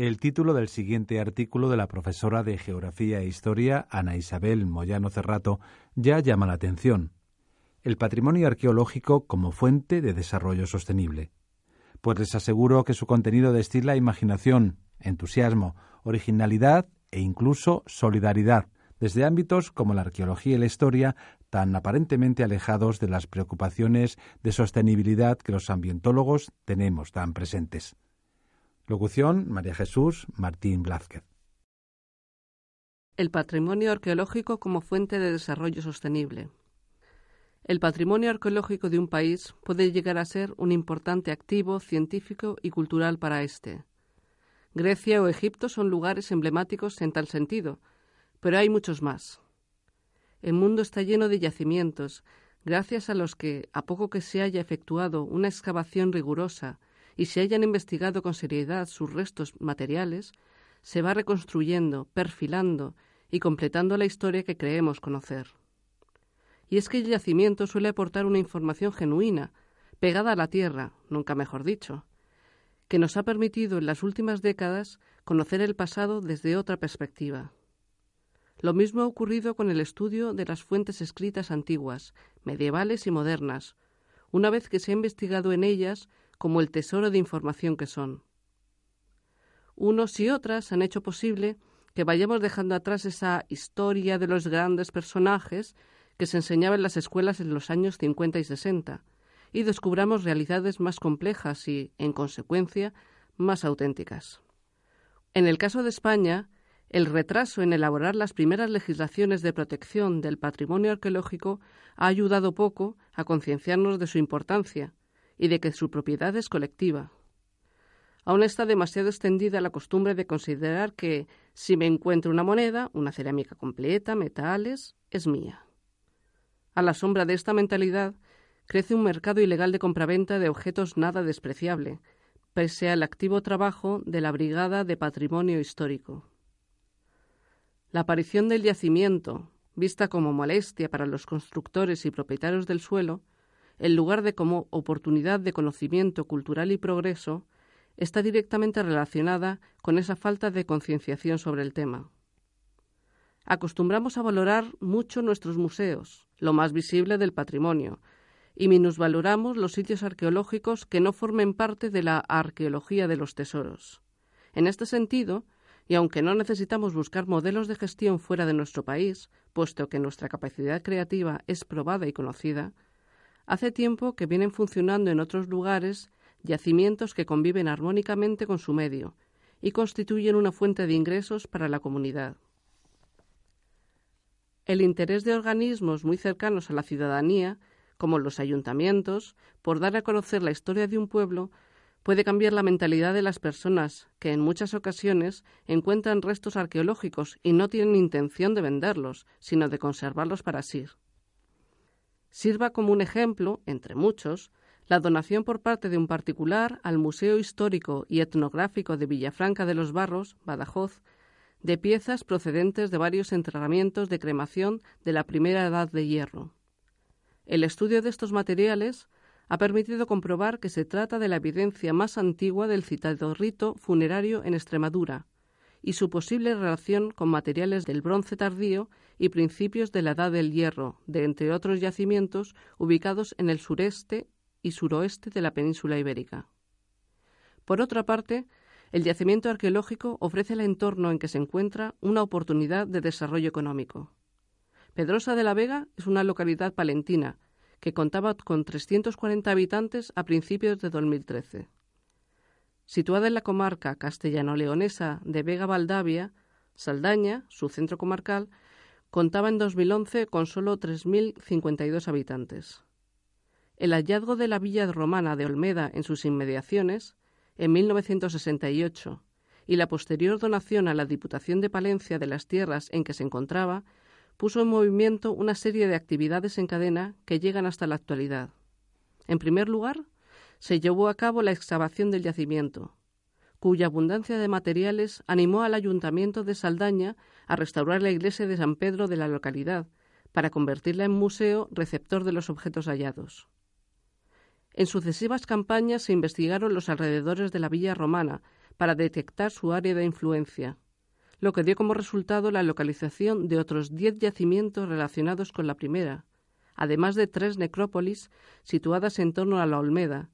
El título del siguiente artículo de la profesora de Geografía e Historia, Ana Isabel Moyano Cerrato, ya llama la atención. El patrimonio arqueológico como fuente de desarrollo sostenible. Pues les aseguro que su contenido destila imaginación, entusiasmo, originalidad e incluso solidaridad, desde ámbitos como la arqueología y la historia, tan aparentemente alejados de las preocupaciones de sostenibilidad que los ambientólogos tenemos tan presentes. Locución María Jesús Martín Blázquez. El patrimonio arqueológico como fuente de desarrollo sostenible. El patrimonio arqueológico de un país puede llegar a ser un importante activo científico y cultural para éste. Grecia o Egipto son lugares emblemáticos en tal sentido, pero hay muchos más. El mundo está lleno de yacimientos, gracias a los que, a poco que se haya efectuado una excavación rigurosa y se hayan investigado con seriedad sus restos materiales, se va reconstruyendo, perfilando y completando la historia que creemos conocer. Y es que el yacimiento suele aportar una información genuina, pegada a la tierra, nunca mejor dicho, que nos ha permitido en las últimas décadas conocer el pasado desde otra perspectiva. Lo mismo ha ocurrido con el estudio de las fuentes escritas antiguas, medievales y modernas, una vez que se ha investigado en ellas como el tesoro de información que son. Unos y otras han hecho posible que vayamos dejando atrás esa historia de los grandes personajes que se enseñaba en las escuelas en los años 50 y 60 y descubramos realidades más complejas y, en consecuencia, más auténticas. En el caso de España, el retraso en elaborar las primeras legislaciones de protección del patrimonio arqueológico ha ayudado poco a concienciarnos de su importancia y de que su propiedad es colectiva. Aún está demasiado extendida la costumbre de considerar que si me encuentro una moneda, una cerámica completa, metales, es mía. A la sombra de esta mentalidad crece un mercado ilegal de compraventa de objetos nada despreciable, pese al activo trabajo de la Brigada de Patrimonio Histórico. La aparición del yacimiento, vista como molestia para los constructores y propietarios del suelo, en lugar de como oportunidad de conocimiento cultural y progreso, está directamente relacionada con esa falta de concienciación sobre el tema. Acostumbramos a valorar mucho nuestros museos, lo más visible del patrimonio, y minusvaloramos los sitios arqueológicos que no formen parte de la arqueología de los tesoros. En este sentido, y aunque no necesitamos buscar modelos de gestión fuera de nuestro país, puesto que nuestra capacidad creativa es probada y conocida, Hace tiempo que vienen funcionando en otros lugares yacimientos que conviven armónicamente con su medio y constituyen una fuente de ingresos para la comunidad. El interés de organismos muy cercanos a la ciudadanía, como los ayuntamientos, por dar a conocer la historia de un pueblo, puede cambiar la mentalidad de las personas que en muchas ocasiones encuentran restos arqueológicos y no tienen intención de venderlos, sino de conservarlos para sí sirva como un ejemplo, entre muchos, la donación por parte de un particular al Museo Histórico y Etnográfico de Villafranca de los Barros, Badajoz, de piezas procedentes de varios enterramientos de cremación de la primera edad de hierro. El estudio de estos materiales ha permitido comprobar que se trata de la evidencia más antigua del citado rito funerario en Extremadura, y su posible relación con materiales del bronce tardío y principios de la Edad del Hierro, de entre otros yacimientos ubicados en el sureste y suroeste de la península ibérica. Por otra parte, el yacimiento arqueológico ofrece al entorno en que se encuentra una oportunidad de desarrollo económico. Pedrosa de la Vega es una localidad palentina que contaba con 340 habitantes a principios de 2013. Situada en la comarca castellano-leonesa de Vega-Valdavia, Saldaña, su centro comarcal, contaba en 2011 con solo 3.052 habitantes. El hallazgo de la villa romana de Olmeda en sus inmediaciones, en 1968, y la posterior donación a la Diputación de Palencia de las tierras en que se encontraba puso en movimiento una serie de actividades en cadena que llegan hasta la actualidad. En primer lugar, se llevó a cabo la excavación del yacimiento, cuya abundancia de materiales animó al ayuntamiento de Saldaña a restaurar la iglesia de San Pedro de la localidad, para convertirla en museo receptor de los objetos hallados. En sucesivas campañas se investigaron los alrededores de la villa romana para detectar su área de influencia, lo que dio como resultado la localización de otros diez yacimientos relacionados con la primera, además de tres necrópolis situadas en torno a la Olmeda,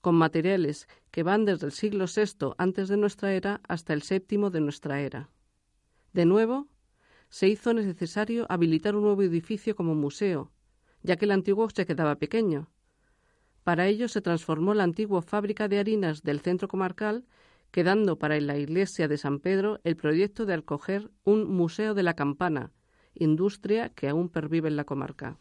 con materiales que van desde el siglo VI antes de nuestra era hasta el VII de nuestra era. De nuevo, se hizo necesario habilitar un nuevo edificio como museo, ya que el antiguo se quedaba pequeño. Para ello se transformó la antigua fábrica de harinas del centro comarcal, quedando para la iglesia de San Pedro el proyecto de acoger un museo de la campana, industria que aún pervive en la comarca.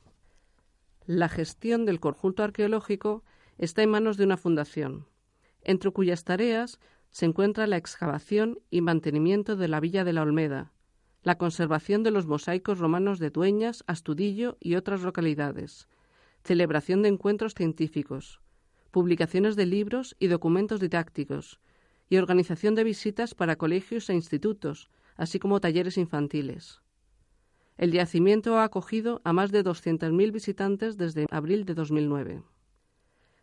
La gestión del conjunto arqueológico está en manos de una fundación, entre cuyas tareas se encuentra la excavación y mantenimiento de la Villa de la Olmeda, la conservación de los mosaicos romanos de Dueñas, Astudillo y otras localidades, celebración de encuentros científicos, publicaciones de libros y documentos didácticos, y organización de visitas para colegios e institutos, así como talleres infantiles. El yacimiento ha acogido a más de 200.000 visitantes desde abril de 2009.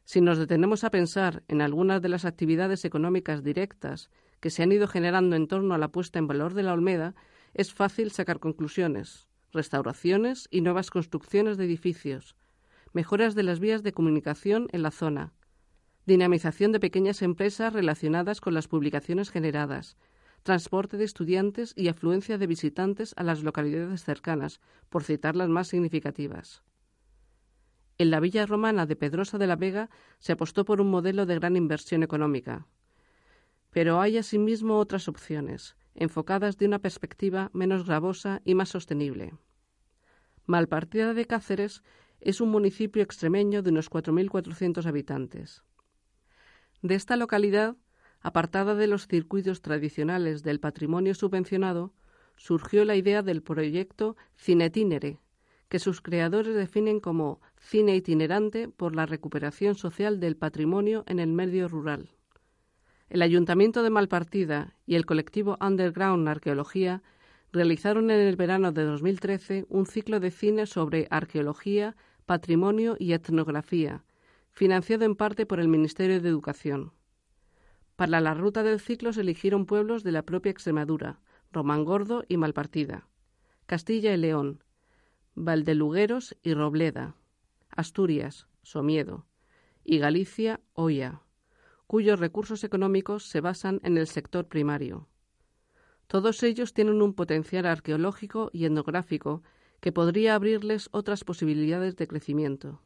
Si nos detenemos a pensar en algunas de las actividades económicas directas que se han ido generando en torno a la puesta en valor de la Olmeda, es fácil sacar conclusiones, restauraciones y nuevas construcciones de edificios, mejoras de las vías de comunicación en la zona, dinamización de pequeñas empresas relacionadas con las publicaciones generadas, transporte de estudiantes y afluencia de visitantes a las localidades cercanas, por citar las más significativas. En la villa romana de Pedrosa de la Vega se apostó por un modelo de gran inversión económica. Pero hay asimismo otras opciones, enfocadas de una perspectiva menos gravosa y más sostenible. Malpartida de Cáceres es un municipio extremeño de unos 4.400 habitantes. De esta localidad, apartada de los circuitos tradicionales del patrimonio subvencionado, surgió la idea del proyecto Cinetinere, que sus creadores definen como cine itinerante por la recuperación social del patrimonio en el medio rural. El Ayuntamiento de Malpartida y el colectivo Underground Arqueología realizaron en el verano de 2013 un ciclo de cine sobre arqueología, patrimonio y etnografía, financiado en parte por el Ministerio de Educación. Para la ruta del ciclo se eligieron pueblos de la propia Extremadura, Romangordo y Malpartida, Castilla y León, Valdelugueros y Robleda, Asturias, Somiedo, y Galicia, Oya cuyos recursos económicos se basan en el sector primario. Todos ellos tienen un potencial arqueológico y etnográfico que podría abrirles otras posibilidades de crecimiento.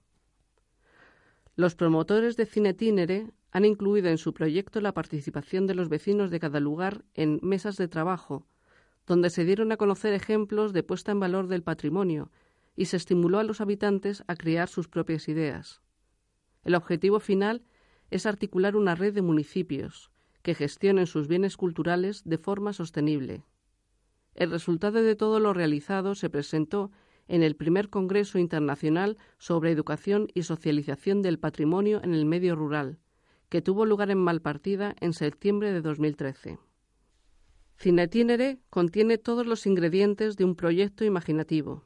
Los promotores de Cinetínere han incluido en su proyecto la participación de los vecinos de cada lugar en mesas de trabajo, donde se dieron a conocer ejemplos de puesta en valor del patrimonio y se estimuló a los habitantes a crear sus propias ideas. El objetivo final es articular una red de municipios que gestionen sus bienes culturales de forma sostenible. El resultado de todo lo realizado se presentó en el primer Congreso Internacional sobre Educación y Socialización del Patrimonio en el Medio Rural, que tuvo lugar en Malpartida en septiembre de 2013. Cinetinere contiene todos los ingredientes de un proyecto imaginativo.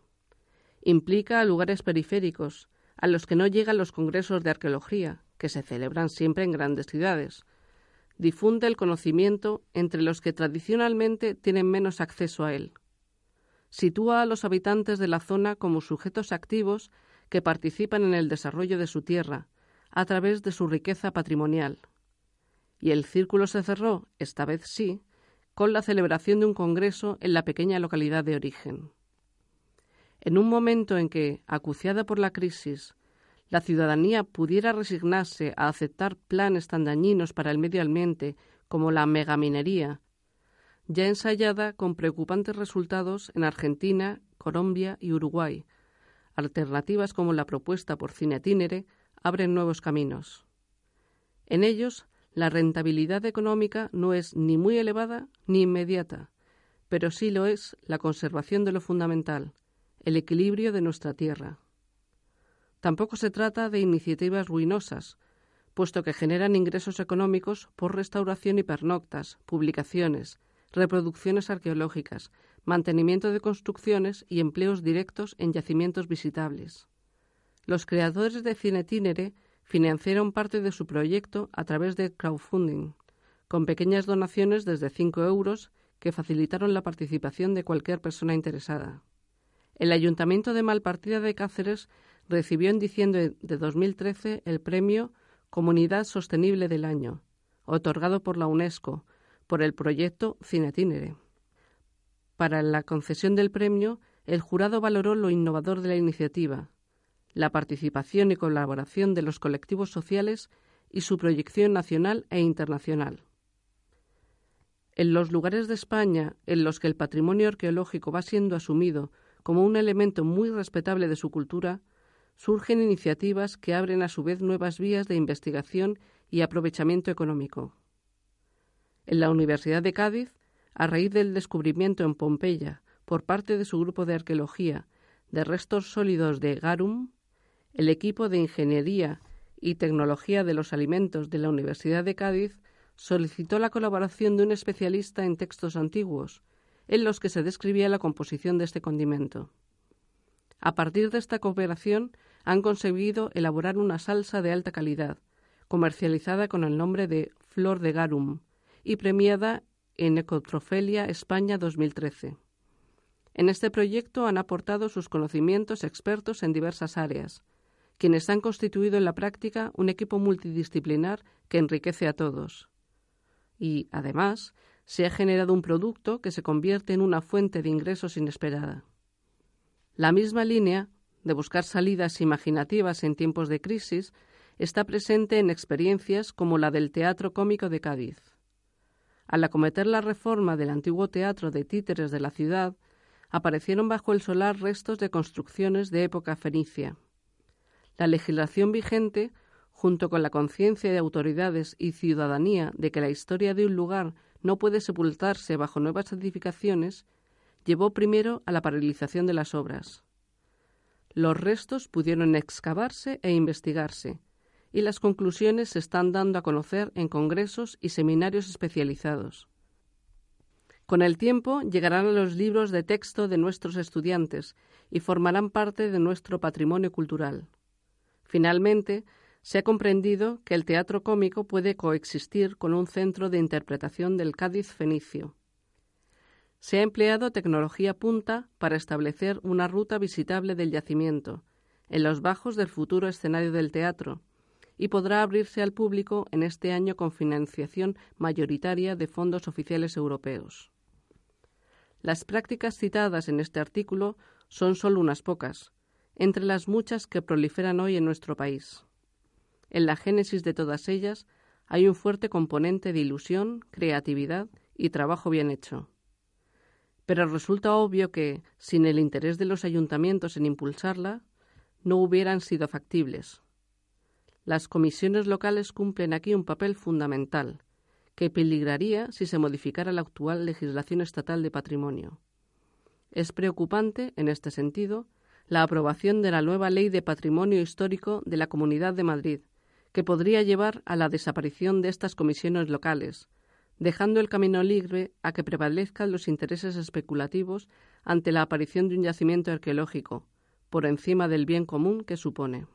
Implica a lugares periféricos, a los que no llegan los congresos de arqueología, que se celebran siempre en grandes ciudades. Difunde el conocimiento entre los que tradicionalmente tienen menos acceso a él. Sitúa a los habitantes de la zona como sujetos activos que participan en el desarrollo de su tierra, a través de su riqueza patrimonial. Y el círculo se cerró, esta vez sí, con la celebración de un congreso en la pequeña localidad de origen. En un momento en que, acuciada por la crisis, la ciudadanía pudiera resignarse a aceptar planes tan dañinos para el medio ambiente como la megaminería, ya ensayada con preocupantes resultados en Argentina, Colombia y Uruguay. Alternativas como la propuesta por Cinetínere abren nuevos caminos. En ellos, la rentabilidad económica no es ni muy elevada ni inmediata, pero sí lo es la conservación de lo fundamental, el equilibrio de nuestra tierra. Tampoco se trata de iniciativas ruinosas, puesto que generan ingresos económicos por restauración y pernoctas, publicaciones, reproducciones arqueológicas, mantenimiento de construcciones y empleos directos en yacimientos visitables. Los creadores de Cinetínere financiaron parte de su proyecto a través de crowdfunding, con pequeñas donaciones desde 5 euros que facilitaron la participación de cualquier persona interesada. El Ayuntamiento de Malpartida de Cáceres recibió en diciembre de 2013 el premio Comunidad Sostenible del Año, otorgado por la UNESCO, por el proyecto Cinetínere. Para la concesión del premio, el jurado valoró lo innovador de la iniciativa, la participación y colaboración de los colectivos sociales y su proyección nacional e internacional. En los lugares de España en los que el patrimonio arqueológico va siendo asumido como un elemento muy respetable de su cultura, surgen iniciativas que abren a su vez nuevas vías de investigación y aprovechamiento económico. En la Universidad de Cádiz, a raíz del descubrimiento en Pompeya por parte de su grupo de arqueología de restos sólidos de garum, el equipo de Ingeniería y Tecnología de los Alimentos de la Universidad de Cádiz solicitó la colaboración de un especialista en textos antiguos, en los que se describía la composición de este condimento. A partir de esta cooperación han conseguido elaborar una salsa de alta calidad, comercializada con el nombre de Flor de Garum y premiada en Ecotrofelia España 2013. En este proyecto han aportado sus conocimientos expertos en diversas áreas, quienes han constituido en la práctica un equipo multidisciplinar que enriquece a todos. Y, además, se ha generado un producto que se convierte en una fuente de ingresos inesperada. La misma línea de buscar salidas imaginativas en tiempos de crisis está presente en experiencias como la del Teatro Cómico de Cádiz. Al acometer la reforma del antiguo teatro de títeres de la ciudad, aparecieron bajo el solar restos de construcciones de época fenicia. La legislación vigente, junto con la conciencia de autoridades y ciudadanía de que la historia de un lugar no puede sepultarse bajo nuevas edificaciones, llevó primero a la paralización de las obras. Los restos pudieron excavarse e investigarse, y las conclusiones se están dando a conocer en congresos y seminarios especializados. Con el tiempo llegarán a los libros de texto de nuestros estudiantes y formarán parte de nuestro patrimonio cultural. Finalmente, se ha comprendido que el teatro cómico puede coexistir con un centro de interpretación del Cádiz fenicio. Se ha empleado tecnología punta para establecer una ruta visitable del yacimiento, en los bajos del futuro escenario del teatro, y podrá abrirse al público en este año con financiación mayoritaria de fondos oficiales europeos. Las prácticas citadas en este artículo son solo unas pocas, entre las muchas que proliferan hoy en nuestro país. En la génesis de todas ellas hay un fuerte componente de ilusión, creatividad y trabajo bien hecho. Pero resulta obvio que, sin el interés de los ayuntamientos en impulsarla, no hubieran sido factibles. Las comisiones locales cumplen aquí un papel fundamental, que peligraría si se modificara la actual legislación estatal de patrimonio. Es preocupante, en este sentido, la aprobación de la nueva Ley de Patrimonio Histórico de la Comunidad de Madrid, que podría llevar a la desaparición de estas comisiones locales, dejando el camino libre a que prevalezcan los intereses especulativos ante la aparición de un yacimiento arqueológico, por encima del bien común que supone.